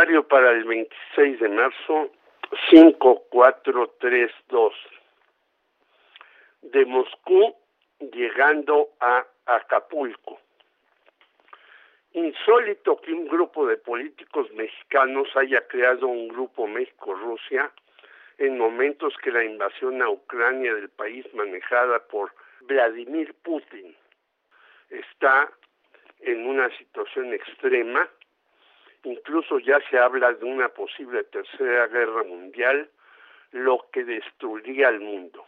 Para el 26 de marzo, 5432. De Moscú llegando a Acapulco. Insólito que un grupo de políticos mexicanos haya creado un grupo México-Rusia en momentos que la invasión a Ucrania del país manejada por Vladimir Putin está en una situación extrema, incluso ya se habla de una posible tercera guerra mundial, lo que destruiría al mundo.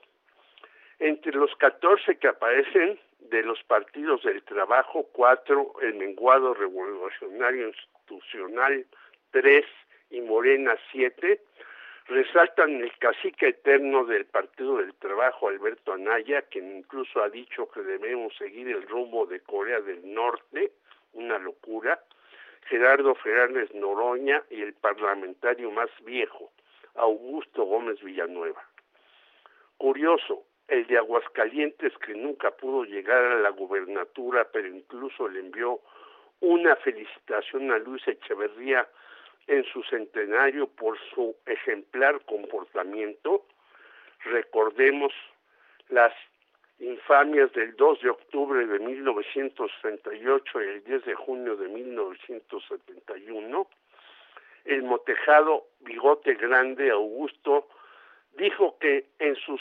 Entre los 14 que aparecen de los partidos del trabajo, cuatro, el menguado revolucionario institucional, tres y Morena, siete, resaltan el cacique eterno del Partido del Trabajo, Alberto Anaya, quien incluso ha dicho que debemos seguir el rumbo de Corea del Norte, una locura, Gerardo Fernández Noroña y el parlamentario más viejo, Augusto Gómez Villanueva. Curioso, el de Aguascalientes que nunca pudo llegar a la gubernatura, pero incluso le envió una felicitación a Luis Echeverría en su centenario por su ejemplar comportamiento. Recordemos las infamias del 2 de octubre de 1968 y el 10 de junio de 1971. El motejado Bigote Grande Augusto dijo que en sus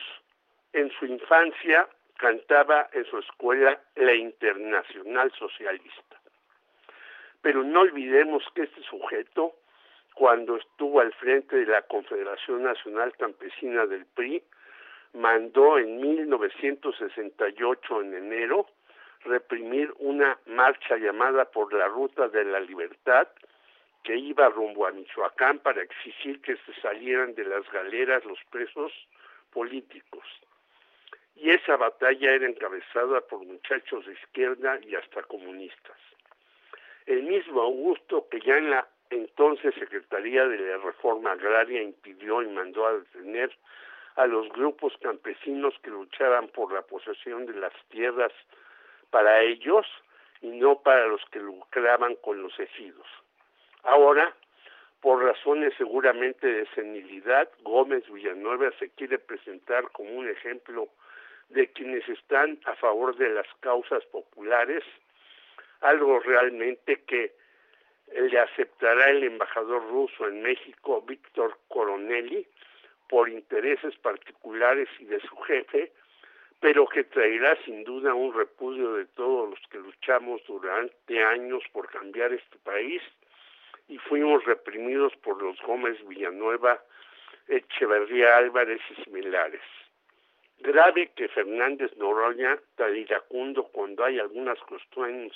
en su infancia cantaba en su escuela la Internacional Socialista. Pero no olvidemos que este sujeto cuando estuvo al frente de la Confederación Nacional Campesina del PRI, mandó en 1968, en enero, reprimir una marcha llamada por la Ruta de la Libertad, que iba rumbo a Michoacán para exigir que se salieran de las galeras los presos políticos. Y esa batalla era encabezada por muchachos de izquierda y hasta comunistas. El mismo Augusto, que ya en la entonces Secretaría de la Reforma Agraria impidió y mandó a detener a los grupos campesinos que luchaban por la posesión de las tierras para ellos y no para los que lucraban con los ejidos. Ahora, por razones seguramente de senilidad, Gómez Villanueva se quiere presentar como un ejemplo de quienes están a favor de las causas populares, algo realmente que le aceptará el embajador ruso en México, Víctor Coronelli, por intereses particulares y de su jefe, pero que traerá sin duda un repudio de todos los que luchamos durante años por cambiar este país y fuimos reprimidos por los Gómez Villanueva, Echeverría Álvarez y similares. Grave que Fernández Noroña, tan iracundo cuando hay algunas cuestiones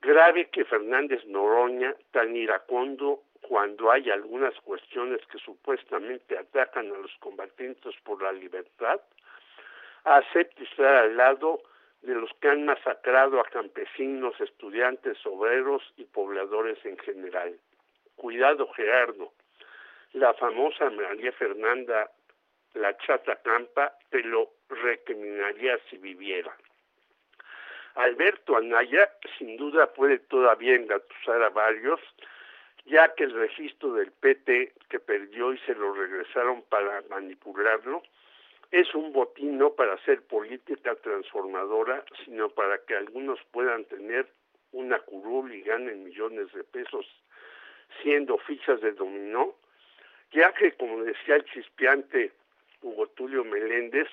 Grave que Fernández Noroña, tan iracundo cuando hay algunas cuestiones que supuestamente atacan a los combatientes por la libertad, acepte estar al lado de los que han masacrado a campesinos, estudiantes, obreros y pobladores en general. Cuidado, Gerardo. La famosa María Fernanda La Chata Campa te lo recriminaría si viviera. Alberto Anaya sin duda puede todavía engatusar a varios, ya que el registro del PT que perdió y se lo regresaron para manipularlo, es un botino para hacer política transformadora, sino para que algunos puedan tener una curul y ganen millones de pesos siendo fichas de dominó, ya que, como decía el chispeante Hugo Tulio Meléndez,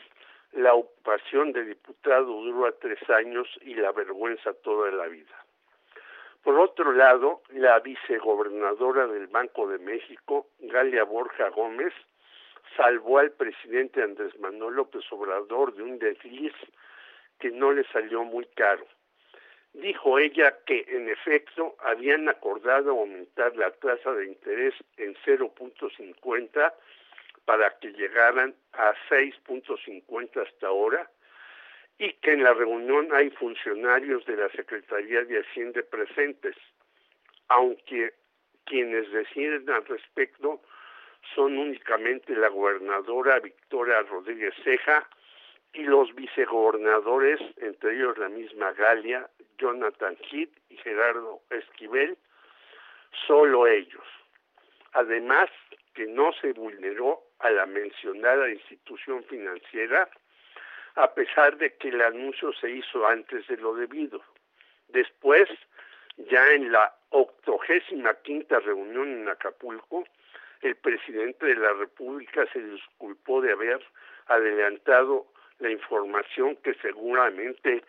la ocupación de diputado duró a tres años y la vergüenza toda la vida. Por otro lado, la vicegobernadora del Banco de México, Galia Borja Gómez, salvó al presidente Andrés Manuel López Obrador de un desliz que no le salió muy caro. Dijo ella que, en efecto, habían acordado aumentar la tasa de interés en 0.50 para que llegaran a 6.50 hasta ahora y que en la reunión hay funcionarios de la Secretaría de Hacienda presentes, aunque quienes deciden al respecto son únicamente la gobernadora Victoria Rodríguez Ceja y los vicegobernadores, entre ellos la misma Galia, Jonathan Heath y Gerardo Esquivel, solo ellos. Además, que no se vulneró a la mencionada institución financiera, a pesar de que el anuncio se hizo antes de lo debido. Después, ya en la octogésima quinta reunión en Acapulco, el presidente de la República se disculpó de haber adelantado la información que seguramente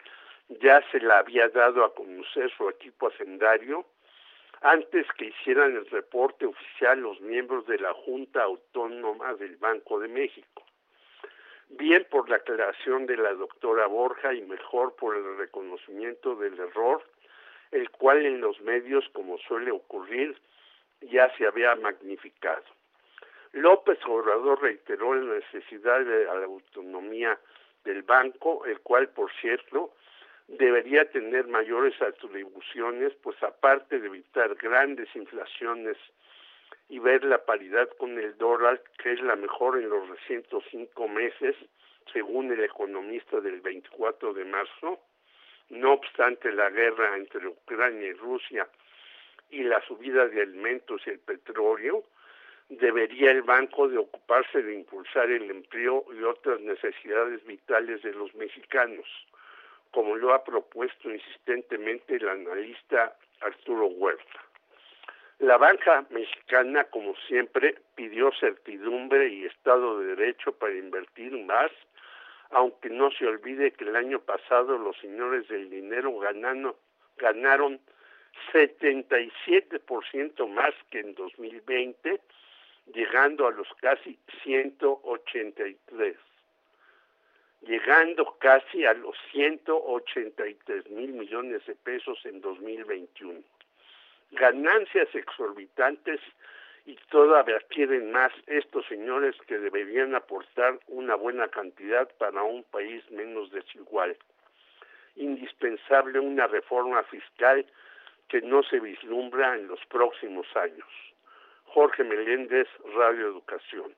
ya se la había dado a conocer su equipo hacendario antes que hicieran el reporte oficial los miembros de la Junta Autónoma del Banco de México. Bien por la aclaración de la doctora Borja y mejor por el reconocimiento del error, el cual en los medios, como suele ocurrir, ya se había magnificado. López Obrador reiteró la necesidad de la autonomía del banco, el cual, por cierto, debería tener mayores atribuciones, pues aparte de evitar grandes inflaciones y ver la paridad con el dólar, que es la mejor en los recientes cinco meses, según el economista del 24 de marzo, no obstante la guerra entre Ucrania y Rusia y la subida de alimentos y el petróleo, debería el banco de ocuparse de impulsar el empleo y otras necesidades vitales de los mexicanos, como lo ha propuesto insistentemente el analista Arturo Huerta. La banca mexicana, como siempre, pidió certidumbre y Estado de Derecho para invertir más, aunque no se olvide que el año pasado los señores del dinero ganando, ganaron 77% más que en 2020 llegando a los casi 183, llegando casi a los 183 mil millones de pesos en 2021. Ganancias exorbitantes y todavía quieren más estos señores que deberían aportar una buena cantidad para un país menos desigual. Indispensable una reforma fiscal que no se vislumbra en los próximos años. Jorge Meléndez, Radio Educación.